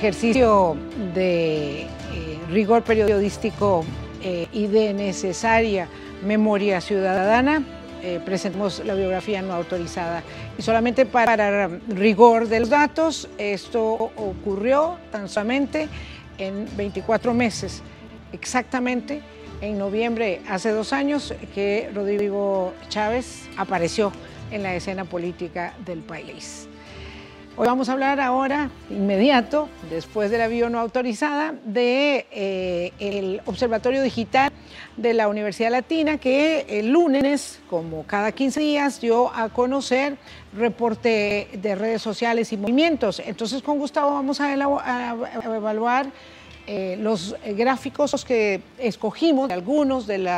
ejercicio de eh, rigor periodístico eh, y de necesaria memoria ciudadana, eh, presentamos la biografía no autorizada. Y solamente para rigor de los datos, esto ocurrió tan solamente en 24 meses, exactamente en noviembre, hace dos años, que Rodrigo Chávez apareció en la escena política del país. Hoy vamos a hablar ahora, inmediato, después de la bio no autorizada, de eh, el Observatorio Digital de la Universidad Latina, que el lunes, como cada 15 días, dio a conocer reporte de redes sociales y movimientos. Entonces, con Gustavo vamos a evaluar eh, los gráficos que escogimos, algunos del,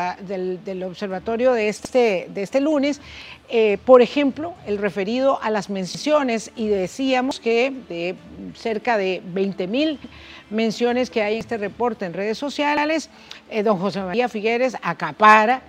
observatorio de este, de este lunes, eh, por ejemplo, el referido a las menciones, y decíamos que de cerca de 20 mil menciones que hay en este reporte en redes sociales, eh, don José María Figueres acapara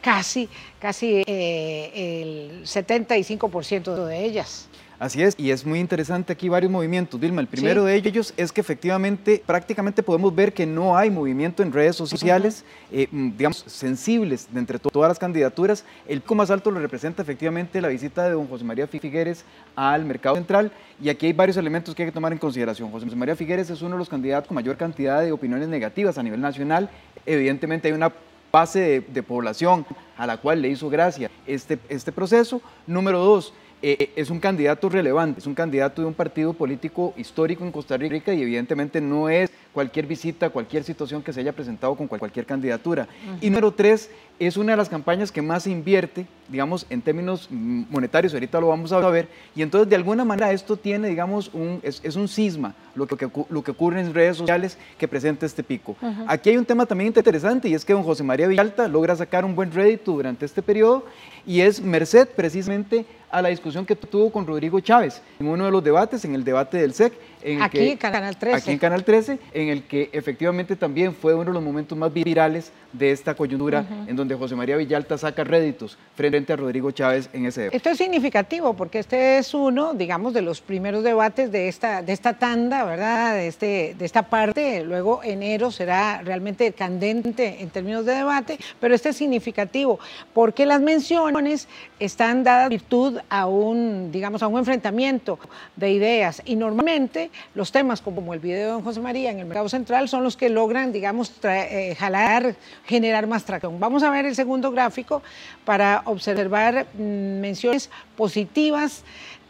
casi, casi el 75% de ellas. Así es, y es muy interesante aquí varios movimientos, Dilma. El primero de ellos es que efectivamente prácticamente podemos ver que no hay movimiento en redes sociales, eh, mm, digamos, sensibles de entre todas las candidaturas. El pico más alto lo representa efectivamente la visita de don José María Figueres al mercado central, y aquí hay varios elementos que hay que tomar en consideración. José María Figueres es uno de los candidatos con mayor cantidad de opiniones negativas a nivel nacional. Evidentemente hay una base de, de población a la cual le hizo gracia este, este proceso. Número dos, eh, es un candidato relevante, es un candidato de un partido político histórico en Costa Rica y evidentemente no es cualquier visita, cualquier situación que se haya presentado con cualquier candidatura. Y número tres, es una de las campañas que más se invierte, digamos, en términos monetarios, ahorita lo vamos a ver, y entonces de alguna manera esto tiene, digamos, un, es, un cisma lo que, lo que ocurre en redes sociales que presenta este pico. Aquí hay un tema también interesante y es que don José María Villalta logra sacar un buen rédito durante este periodo y es merced precisamente a la discusión que tuvo con Rodrigo Chávez en uno de los debates, en el debate del SEC. En aquí en Canal 13. Aquí en Canal 13, en el que efectivamente también fue uno de los momentos más virales de esta coyuntura, en donde José María Villalta saca réditos frente a Rodrigo Chávez en ese debate. Esto es significativo porque este es uno, digamos, de los primeros debates de esta, de esta tanda, ¿verdad? De, este, de esta parte. Luego enero será realmente candente en términos de debate, pero este es significativo porque las menciones están dadas virtud a un, digamos, a un enfrentamiento de ideas y normalmente los temas como el video de don José María en el mercado central son los que logran, digamos, eh, jalar, generar más tracción. Vamos a ver el segundo gráfico para observar mm, menciones positivas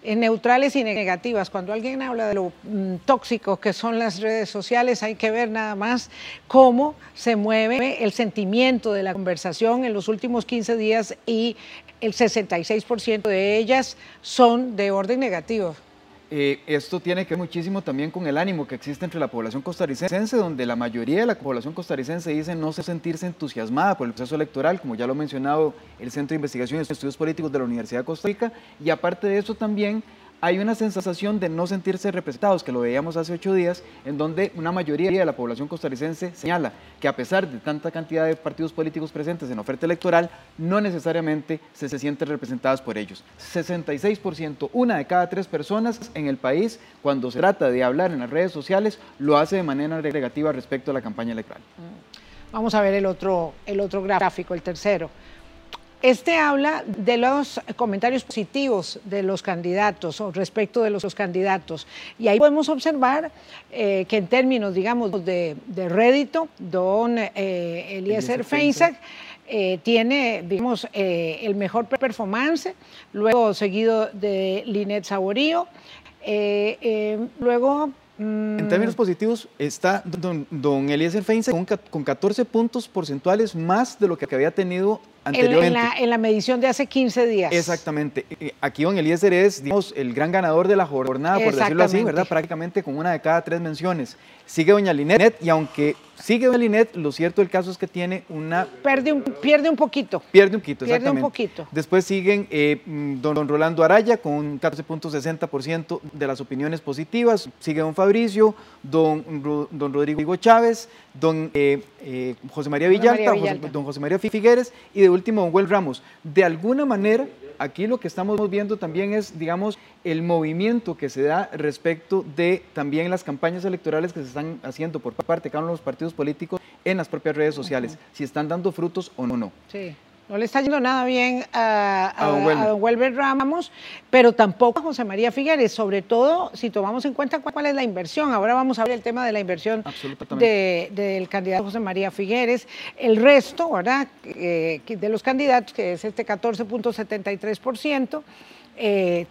eh, neutrales y negativas. Cuando alguien habla de lo mm, tóxico que son las redes sociales, hay que ver nada más cómo se mueve el sentimiento de la conversación en los últimos 15 días y el 66% de ellas son de orden negativo. Eh, esto tiene que ver muchísimo también con el ánimo que existe entre la población costarricense, donde la mayoría de la población costarricense dice no sentirse entusiasmada por el proceso electoral, como ya lo ha mencionado el Centro de Investigación y Estudios Políticos de la Universidad de Costa Rica, y aparte de eso también hay una sensación de no sentirse representados, que lo veíamos hace ocho días, en donde una mayoría de la población costarricense señala que a pesar de tanta cantidad de partidos políticos presentes en oferta electoral, no necesariamente se, se sienten representadas por ellos. 66%, una de cada tres personas en el país, cuando se trata de hablar en las redes sociales, lo hace de manera negativa respecto a la campaña electoral. Vamos a ver el otro, el otro gráfico, el tercero. Este habla de los comentarios positivos de los candidatos o respecto de los, candidatos. Y ahí podemos observar eh, que en términos, digamos, de, rédito, don eh, Eliezer Feinsack eh, tiene, digamos, el mejor performance, luego seguido de Linet Saborío, luego en términos positivos, está don, don Eliezer Feinsack con, con 14 puntos porcentuales más de lo que había tenido en la, medición de hace 15 días. Exactamente. Aquí don Eliezer es, digamos, el gran ganador de la jornada, por decirlo así, ¿verdad? Prácticamente con una de cada tres menciones. Sigue doña Linet y aunque sigue doña Linet, lo cierto del caso es que tiene una... Pierde un, pierde un poquito. Pierde un poquito, Pierde un poquito. Después siguen eh, mm, don, Rolando Araya con un 14.60% de las opiniones positivas. Sigue don Fabricio, don, don Rodrigo Chávez, don eh, eh, José María Villalta, don José María Figueres y de último don Will Ramos. De alguna manera aquí lo que estamos viendo también es, digamos, el movimiento que se da respecto de también las campañas electorales que se están haciendo por parte de cada uno de los partidos políticos en las propias redes sociales, si están dando frutos o no. Sí. No le está yendo nada bien a, don Welber Ramos, pero tampoco a José María Figueres, sobre todo si tomamos en cuenta cuál es la inversión. Ahora vamos a ver el tema de la inversión del candidato José María Figueres. El resto, ¿verdad?, eh, de los candidatos, que es este 14.73%, eh,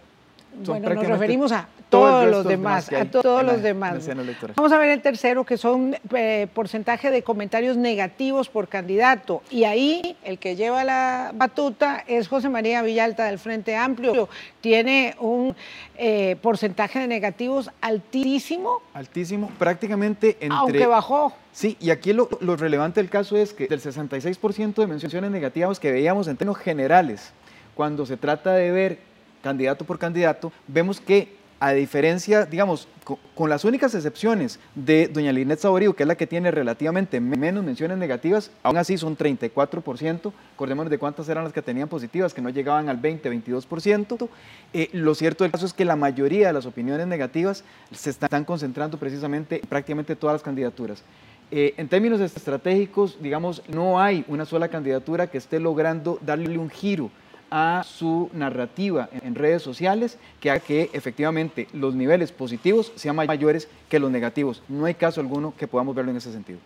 bueno, nos referimos a todos los demás, a todos los demás. Vamos a ver el tercero, que son eh, porcentaje de comentarios negativos por candidato. Y ahí el que lleva la batuta es José María Villalta del Frente Amplio. Tiene un eh, porcentaje de negativos altísimo. Altísimo, prácticamente entre... Aunque bajó. Sí, y aquí lo, lo relevante del caso es que del 66% de menciones negativas que veíamos en términos generales, cuando se trata de ver candidato por candidato, vemos que a diferencia, digamos, con, las únicas excepciones de doña Linet Saborío, que es la que tiene relativamente menos menciones negativas, aún así son 34%, acordémonos de cuántas eran las que tenían positivas, que no llegaban al 20, 22%. Eh, lo cierto del caso es que la mayoría de las opiniones negativas se están concentrando precisamente en prácticamente todas las candidaturas. Eh, en términos estratégicos, digamos, no hay una sola candidatura que esté logrando darle un giro a su narrativa en redes sociales que haga que efectivamente los niveles positivos sean mayores que los negativos. No hay caso alguno que podamos verlo en ese sentido.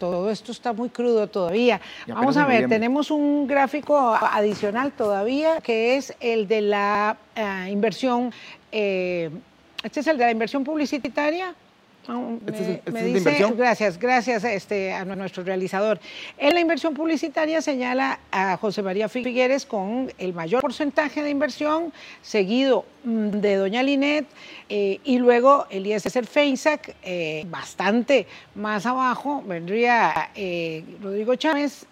Todo esto está muy crudo todavía. Vamos a ver, tenemos un gráfico adicional todavía que es el de la eh, inversión. Eh, este es el de la inversión publicitaria me, dice, gracias, gracias este, a nuestro realizador. En la inversión publicitaria señala a José María Figueres con el mayor porcentaje de inversión, seguido mm, de Doña Linet, eh, y luego Elías Feinsack, eh, bastante más abajo, vendría eh, Rodrigo Chávez.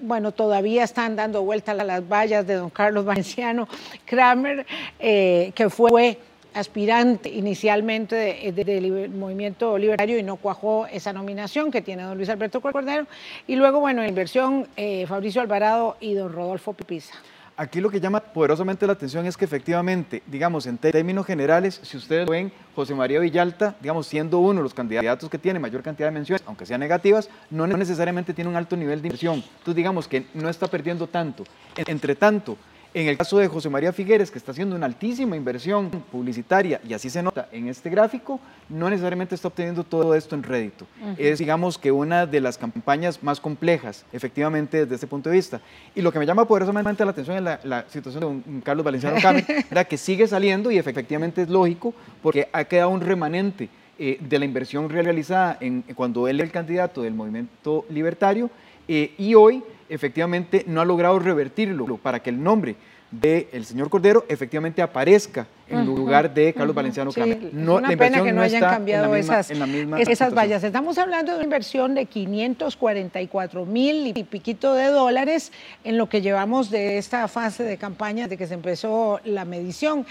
bueno, todavía están dando vuelta a las vallas de don Carlos Valenciano Kramer, que fue aspirante inicialmente del movimiento libertario y no cuajó esa nominación que tiene don Luis Alberto Cordero. Y luego, bueno, inversión, eh, Fabricio Alvarado y don Rodolfo Pipisa. Aquí lo que llama poderosamente la atención es que efectivamente, digamos, en términos generales, si ustedes ven, José María Villalta, digamos, siendo uno de los candidatos que tiene mayor cantidad de menciones, aunque sean negativas, no necesariamente tiene un alto nivel de inversión. Entonces, digamos que no está perdiendo tanto. Entre tanto, en el caso de José María Figueres, que está haciendo una altísima inversión publicitaria, y así se nota en este gráfico, no necesariamente está obteniendo todo esto en rédito. Es, digamos, que una de las campañas más complejas, efectivamente, desde este punto de vista. Y lo que me llama poderosamente la atención es la, situación de un Carlos Valenciano Camer, que sigue saliendo y efectivamente es lógico, porque ha quedado un remanente eh, de la inversión realizada en, cuando él era el candidato del movimiento libertario, eh, y hoy efectivamente no ha logrado revertirlo para que el nombre del señor Cordero efectivamente aparezca en lugar de Carlos Valenciano sí, No, es una pena que no, hayan cambiado esas, esas vallas. Estamos hablando de una inversión de 544 mil y piquito de dólares en lo que llevamos de esta fase de campaña de que se empezó la medición.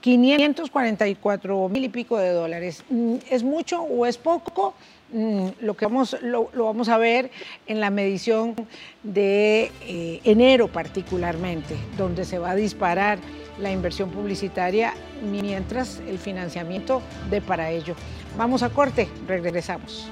544 mil y pico de dólares. Mm, ¿Es mucho o es poco? Mm, lo que vamos, lo, vamos a ver en la medición de eh, enero particularmente, donde se va a disparar la inversión publicitaria mientras el financiamiento de para ello. Vamos a corte, regresamos.